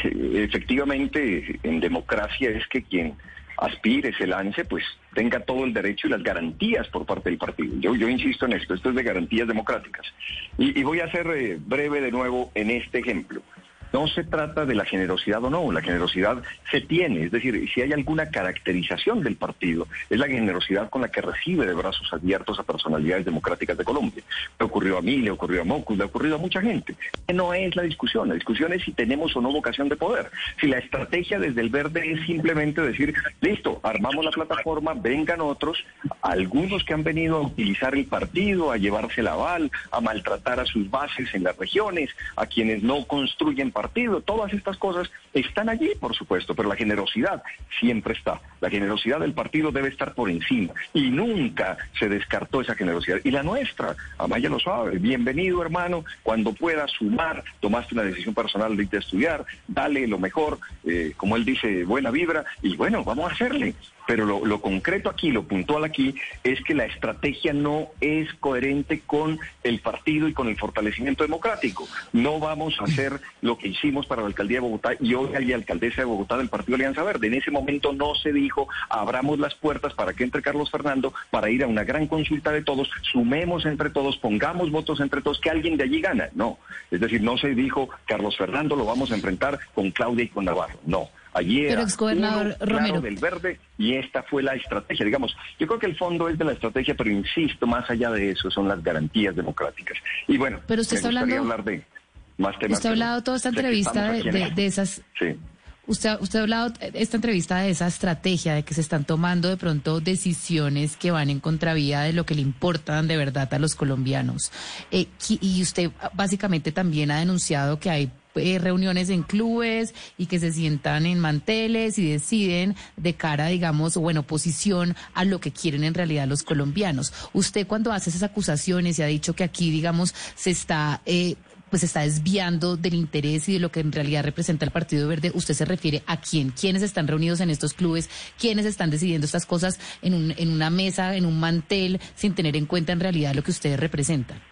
[SPEAKER 3] efectivamente, en democracia es que quien aspire, se lance, pues tenga todo el derecho y las garantías por parte del partido. Yo, yo insisto en esto, esto es de garantías democráticas. Y, voy a ser eh, breve de nuevo en este ejemplo. No se trata de la generosidad o no, la generosidad se tiene, es decir, si hay alguna caracterización del partido, es la generosidad con la que recibe de brazos abiertos a personalidades democráticas de Colombia. Le ocurrió a mí, le ocurrió a Mocus, le ha ocurrido a mucha gente. No es la discusión, la discusión es si tenemos o no vocación de poder. Si la estrategia desde el verde es simplemente decir, listo, armamos la plataforma, vengan otros, algunos que han venido a utilizar el partido, a llevarse la aval, a maltratar a sus bases en las regiones, a quienes no construyen partido, todas estas cosas están allí, por supuesto, pero la generosidad siempre está. La generosidad del partido debe estar por encima y nunca se descartó esa generosidad. Y la nuestra, Amaya lo sabe, bienvenido hermano, cuando puedas sumar, tomaste una decisión personal de estudiar, dale lo mejor, eh, como él dice, buena vibra, y bueno, vamos a hacerle. Pero lo, lo, concreto aquí, lo puntual aquí, es que la estrategia no es coherente con el partido y con el fortalecimiento democrático. No vamos a hacer lo que hicimos para la alcaldía de Bogotá y hay alcaldesa de Bogotá del Partido Alianza Verde. En ese momento no se dijo, abramos las puertas para que entre Carlos Fernando, para ir a una gran consulta de todos, sumemos entre todos, pongamos votos entre todos, que alguien de allí gana. No. Es decir, no se dijo, Carlos Fernando lo vamos a enfrentar con Claudia y con Navarro. No. Allí era
[SPEAKER 1] exgobernador Romero.
[SPEAKER 3] del verde y esta fue la estrategia. Digamos, yo creo que el fondo es de la estrategia, pero insisto, más allá de eso son las garantías democráticas. Y bueno,
[SPEAKER 1] pero usted está hablando,
[SPEAKER 3] hablar de más temas.
[SPEAKER 1] Usted ha hablado toda esta entrevista de, esas...
[SPEAKER 3] Sí.
[SPEAKER 1] Usted, usted ha hablado esta entrevista de esa estrategia, de que se están tomando de pronto decisiones que van en contravía de lo que le importan de verdad a los colombianos. Eh, y usted básicamente también ha denunciado que hay eh, reuniones en clubes y que se sientan en manteles y deciden de cara, digamos, o en oposición a lo que quieren en realidad los colombianos. Usted cuando hace esas acusaciones y ha dicho que aquí, digamos, se está... Eh, pues está desviando del interés y de lo que en realidad representa el Partido Verde. ¿Usted se refiere a quién? ¿Quiénes están reunidos en estos clubes? ¿Quiénes están decidiendo estas cosas en, un, en una mesa, en un mantel, sin tener en cuenta en realidad lo que ustedes representan?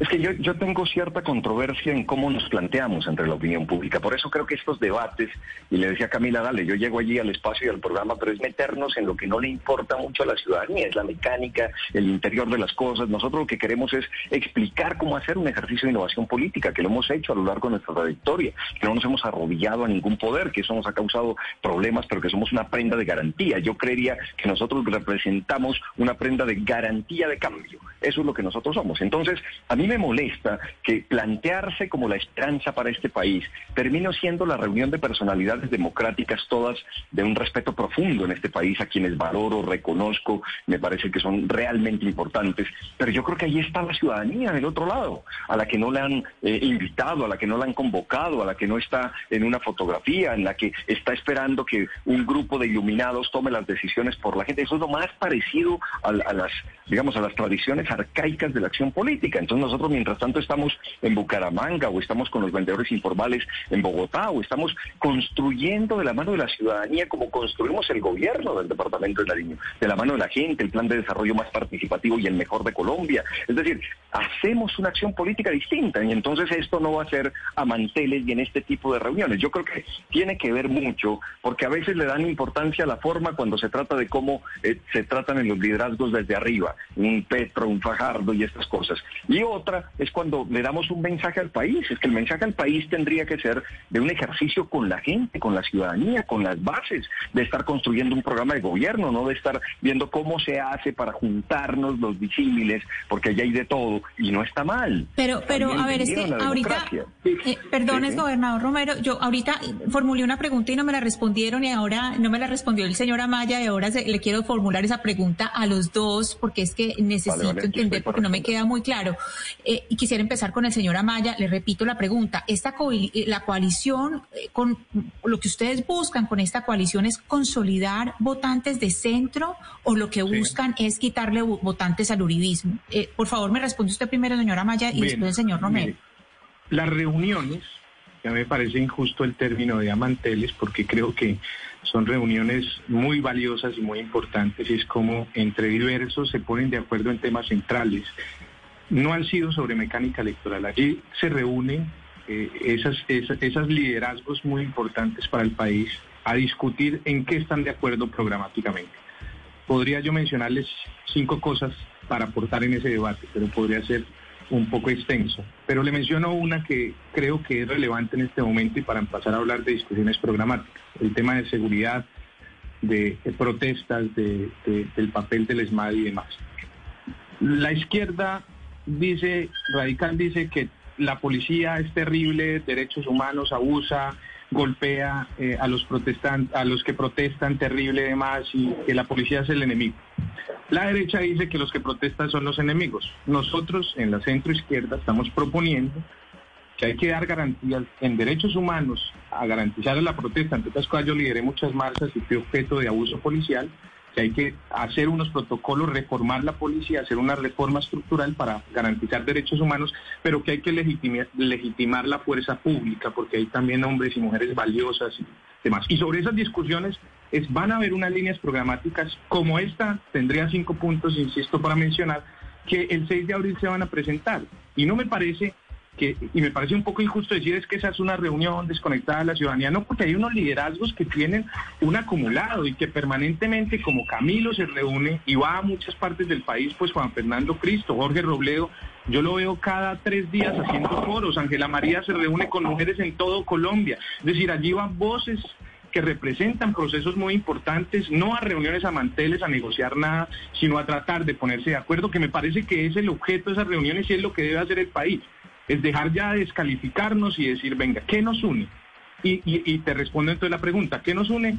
[SPEAKER 3] Es que yo, yo tengo cierta controversia en cómo nos planteamos entre la opinión pública. Por eso creo que estos debates, y le decía Camila, dale, yo llego allí al espacio y al programa, pero es meternos en lo que no le importa mucho a la ciudadanía, es la mecánica, el interior de las cosas. Nosotros lo que queremos es explicar cómo hacer un ejercicio de innovación política, que lo hemos hecho a lo largo de nuestra trayectoria, que no nos hemos arrodillado a ningún poder, que eso nos ha causado problemas, pero que somos una prenda de garantía. Yo creería que nosotros representamos una prenda de garantía de cambio. Eso es lo que nosotros somos. Entonces, a mí me molesta que plantearse como la esperanza para este país termine siendo la reunión de personalidades democráticas todas de un respeto profundo en este país, a quienes valoro, reconozco, me parece que son realmente importantes. Pero yo creo que ahí está la ciudadanía del otro lado, a la que no le han eh, invitado, a la que no la han convocado, a la que no está en una fotografía, en la que está esperando que un grupo de iluminados tome las decisiones por la gente. Eso es lo más parecido a las, digamos, a las tradiciones arcaicas de la acción política. Entonces nosotros mientras tanto estamos en Bucaramanga o estamos con los vendedores informales en Bogotá o estamos construyendo de la mano de la ciudadanía como construimos el gobierno del departamento de Nariño, de la mano de la gente, el plan de desarrollo más participativo y el mejor de Colombia. Es decir, hacemos una acción política distinta y entonces esto no va a ser a manteles y en este tipo de reuniones. Yo creo que tiene que ver mucho porque a veces le dan importancia a la forma cuando se trata de cómo eh, se tratan en los liderazgos desde arriba, un Petro, un Fajardo y estas cosas. Otra es cuando le damos un mensaje al país, es que el mensaje al país tendría que ser de un ejercicio con la gente, con la ciudadanía, con las bases, de estar construyendo un programa de gobierno, no de estar viendo cómo se hace para juntarnos los disímiles, porque allá hay de todo y no está mal.
[SPEAKER 6] Pero, pero a ver, es que ahorita, eh, perdón, gobernador Romero, yo ahorita formulé una pregunta y no me la respondieron y ahora no me la respondió el señor Amaya y ahora le quiero formular esa pregunta a los dos porque es que necesito entender porque no me queda muy claro. Eh, y quisiera empezar con el señor Amaya. Le repito la pregunta. Esta eh, la coalición, eh, con lo que ustedes buscan con esta coalición es consolidar votantes de centro o lo que buscan es quitarle votantes al uribismo. por favor, me responde usted primero, señor Amaya, y después el señor Romero.
[SPEAKER 2] las reuniones, ya me parece injusto el término de amanteles, porque creo que son reuniones muy valiosas y muy importantes y es como entre diversos se ponen de acuerdo en temas centrales. No han sido sobre mecánica electoral. Allí se reúnen eh, esas, esas, liderazgos muy importantes para el país a discutir en qué están de acuerdo programáticamente. Podría yo mencionarles cinco cosas para aportar en ese debate, pero podría ser un poco extenso. Pero le menciono una que creo que es relevante en este momento y para empezar a hablar de discusiones programáticas. El tema de seguridad, de, protestas, de, del papel del ESMAD y demás. La izquierda dice, radical dice que la policía es terrible, derechos humanos abusa, golpea eh, a los protestantes, a los que protestan terrible demás, y que la policía es el enemigo. La derecha dice que los que protestan son los enemigos. Nosotros en la centro izquierda estamos proponiendo que hay que dar garantías en derechos humanos a garantizar la protesta. Entre otras cosas, yo lideré muchas marchas y fui objeto de abuso policial que hay que hacer unos protocolos, reformar la policía, hacer una reforma estructural para garantizar derechos humanos, pero que hay que legitimar, legitimar la fuerza pública, porque hay también hombres y mujeres valiosas y demás. Y sobre esas discusiones es, van a haber unas líneas programáticas como esta, tendría cinco puntos, insisto, para mencionar, que el 6 de abril se van a presentar. Y no me parece y me parece un poco injusto decir es que esa es una reunión desconectada de la ciudadanía, no, porque hay unos liderazgos que tienen un acumulado y que permanentemente, como Camilo se reúne y va a muchas partes del país, pues Juan Fernando Cristo, Jorge Robledo, yo lo veo cada tres días haciendo foros, Ángela María se reúne con mujeres en todo Colombia, es decir, allí van voces que representan procesos muy importantes, no a reuniones a manteles, a negociar nada, sino a tratar de ponerse de acuerdo, que me parece que es el objeto de esas reuniones y es lo que debe hacer el país es dejar ya de descalificarnos y decir, venga, ¿qué nos une? Y, te respondo entonces la pregunta, ¿qué nos une?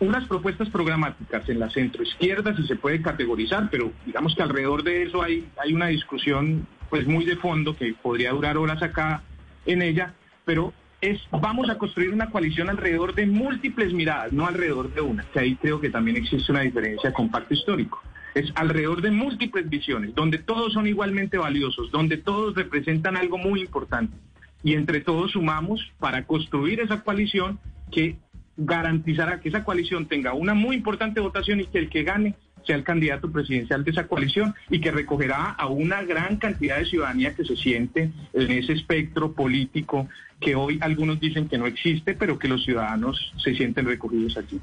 [SPEAKER 2] Unas propuestas programáticas en la centro izquierda, si se puede categorizar, pero digamos que alrededor de eso hay, hay una discusión pues muy de fondo que podría durar horas acá en ella, pero es vamos a construir una coalición alrededor de múltiples miradas, no alrededor de una, que ahí creo que también existe una diferencia con pacto histórico es alrededor de múltiples visiones, donde todos son igualmente valiosos, donde todos representan algo muy importante. Y entre todos sumamos para construir esa coalición que garantizará que esa coalición tenga una muy importante votación y que el que gane sea el candidato presidencial de esa coalición y que recogerá a una gran cantidad de ciudadanía que se siente en ese espectro político que hoy algunos dicen que no existe, pero que los ciudadanos se sienten recogidos allí.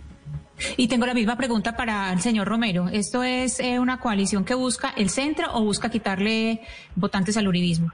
[SPEAKER 6] Y tengo la misma pregunta para el señor Romero. ¿Esto es eh, una coalición que busca el centro o busca quitarle votantes al uribismo?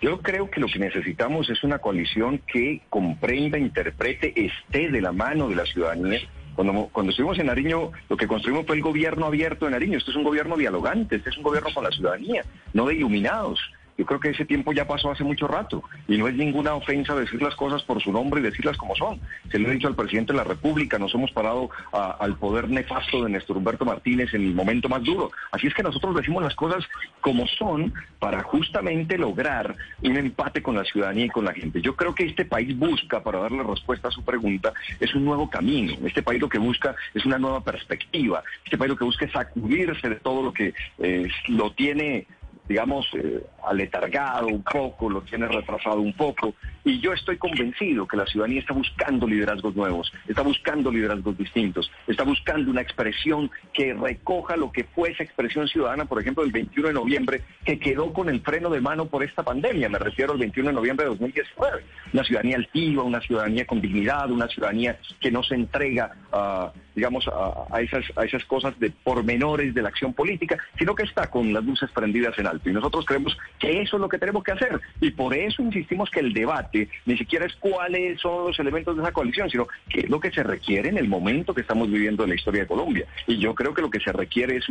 [SPEAKER 3] Yo creo que lo que necesitamos es una coalición que comprenda, interprete, esté de la mano de la ciudadanía. Cuando, cuando estuvimos en Nariño, lo que construimos fue el gobierno abierto de Nariño. Este es un gobierno dialogante, este es un gobierno con la ciudadanía, no de iluminados. Yo creo que ese tiempo ya pasó hace mucho rato y no es ninguna ofensa decir las cosas por su nombre y decirlas como son. Se lo he dicho al presidente de la República, nos hemos parado al poder nefasto de Néstor Humberto Martínez en el momento más duro. Así es que nosotros decimos las cosas como son para justamente lograr un empate con la ciudadanía y con la gente. Yo creo que este país busca, para darle respuesta a su pregunta, es un nuevo camino. Este país lo que busca es una nueva perspectiva. Este país lo que busca es sacudirse de todo lo que eh, lo tiene digamos, eh, aletargado un poco, lo tiene retrasado un poco. Y yo estoy convencido que la ciudadanía está buscando liderazgos nuevos, está buscando liderazgos distintos, está buscando una expresión que recoja lo que fue esa expresión ciudadana, por ejemplo, el 21 de noviembre, que quedó con el freno de mano por esta pandemia. Me refiero al 21 de noviembre de 2019. Una ciudadanía altiva, una ciudadanía con dignidad, una ciudadanía que no se entrega a digamos, a, esas, a esas cosas de pormenores de la acción política, sino que está con las luces prendidas en alto. Y nosotros creemos que eso es lo que tenemos que hacer. Y por eso insistimos que el debate ni siquiera es cuáles son los elementos de esa coalición, sino qué es lo que se requiere en el momento que estamos viviendo en la historia de Colombia. Y yo creo que lo que se requiere es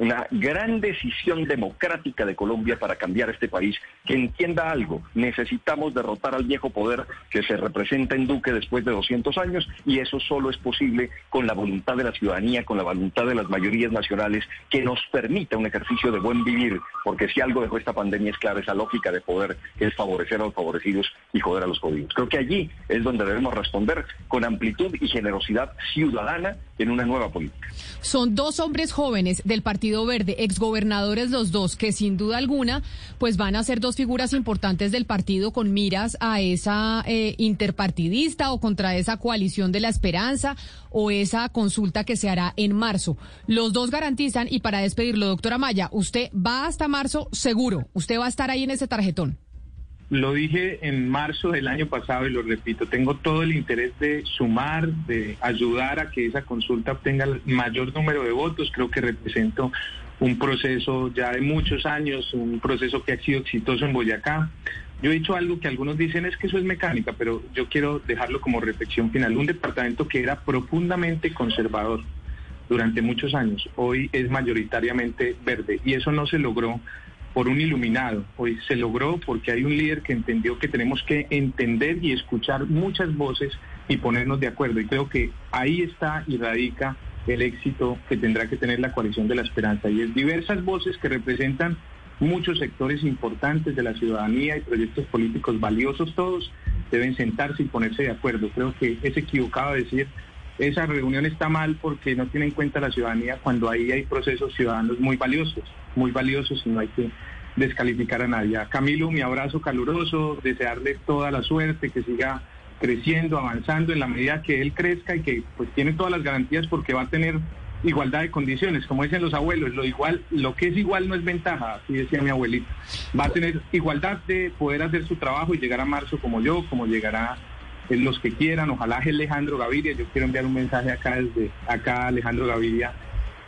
[SPEAKER 3] una gran decisión democrática de Colombia para cambiar este país, que entienda algo. Necesitamos derrotar al viejo poder que se representa en Duque después de 200 años y eso solo es posible con la voluntad de la ciudadanía, con la voluntad de las mayorías nacionales, que nos permita un ejercicio de buen vivir, porque si algo dejó esta pandemia es clara esa lógica de poder, es favorecer a los favorecidos y joder a los jodidos. Creo que allí es donde debemos responder con amplitud y generosidad ciudadana en una nueva política.
[SPEAKER 1] Son dos hombres jóvenes del Partido Verde, exgobernadores los dos, que sin duda alguna pues van a ser dos figuras importantes del partido con miras a esa eh, interpartidista o contra esa coalición de la esperanza o esa consulta que se hará en marzo. Los dos garantizan, y para despedirlo, doctora Maya, usted va hasta marzo seguro, usted va a estar ahí en ese tarjetón.
[SPEAKER 2] Lo dije en marzo del año pasado y lo repito, tengo todo el interés de sumar, de ayudar a que esa consulta obtenga el mayor número de votos. Creo que represento un proceso ya de muchos años, un proceso que ha sido exitoso en Boyacá. Yo he dicho algo que algunos dicen es que eso es mecánica, pero yo quiero dejarlo como reflexión final. Un departamento que era profundamente conservador durante muchos años, hoy es mayoritariamente verde y eso no se logró por un iluminado. Hoy se logró porque hay un líder que entendió que tenemos que entender y escuchar muchas voces y ponernos de acuerdo. Y creo que ahí está y radica el éxito que tendrá que tener la coalición de la esperanza. Y es diversas voces que representan muchos sectores importantes de la ciudadanía y proyectos políticos valiosos, todos deben sentarse y ponerse de acuerdo. Creo que es equivocado decir esa reunión está mal porque no tiene en cuenta la ciudadanía cuando ahí hay procesos ciudadanos muy valiosos, muy valiosos y no hay que descalificar a nadie. Camilo, mi abrazo caluroso, desearle toda la suerte, que siga creciendo, avanzando en la medida que él crezca y que pues tiene todas las garantías porque va a tener igualdad de condiciones, como dicen los abuelos, lo igual, lo que es igual no es ventaja, así decía mi abuelita. Va a tener igualdad de poder hacer su trabajo y llegar a marzo como yo, como llegará los que quieran, ojalá es Alejandro Gaviria, yo quiero enviar un mensaje acá desde acá Alejandro Gaviria.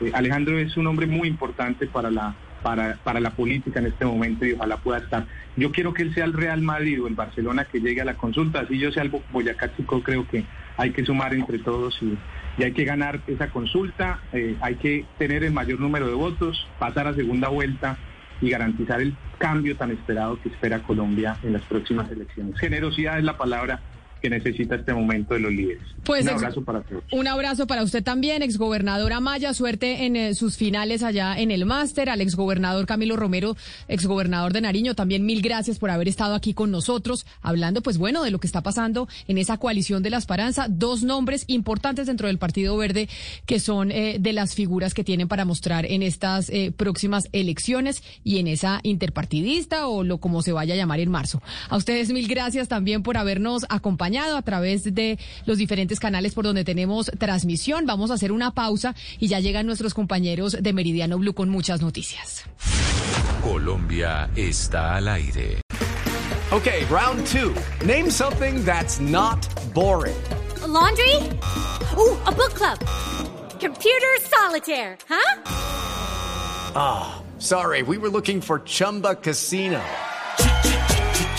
[SPEAKER 2] Eh, Alejandro es un hombre muy importante para la, para, para la política en este momento y ojalá pueda estar. Yo quiero que él sea el Real Madrid o el Barcelona que llegue a la consulta, así yo sea el Boyacá Chico, creo que hay que sumar entre todos y, hay que ganar esa consulta, eh, hay que tener el mayor número de votos, pasar a segunda vuelta y garantizar el cambio tan esperado que espera Colombia en las próximas elecciones. Generosidad es la palabra que necesita este momento de los líderes.
[SPEAKER 1] Pues un abrazo para todos. Un abrazo para usted también, exgobernadora Maya. Suerte en eh, sus finales allá en el máster. Al exgobernador Camilo Romero, exgobernador de Nariño, también mil gracias por haber estado aquí con nosotros, hablando, pues bueno, de lo que está pasando en esa coalición de la esperanza. Dos nombres importantes dentro del Partido Verde que son eh, de las figuras que tienen para mostrar en estas eh, próximas elecciones y en esa interpartidista o lo como se vaya a llamar en marzo. A ustedes mil gracias también por habernos acompañado acompañado a través de los diferentes canales por donde tenemos transmisión. Vamos a hacer una pausa y ya llegan nuestros compañeros de Meridiano Blue con muchas noticias.
[SPEAKER 7] Colombia está al aire.
[SPEAKER 8] Okay, round two. Name something that's not boring.
[SPEAKER 9] laundry? Ooh, a book club. Computer solitaire, huh?
[SPEAKER 8] Ah, oh, sorry. We were looking for Chumba Casino.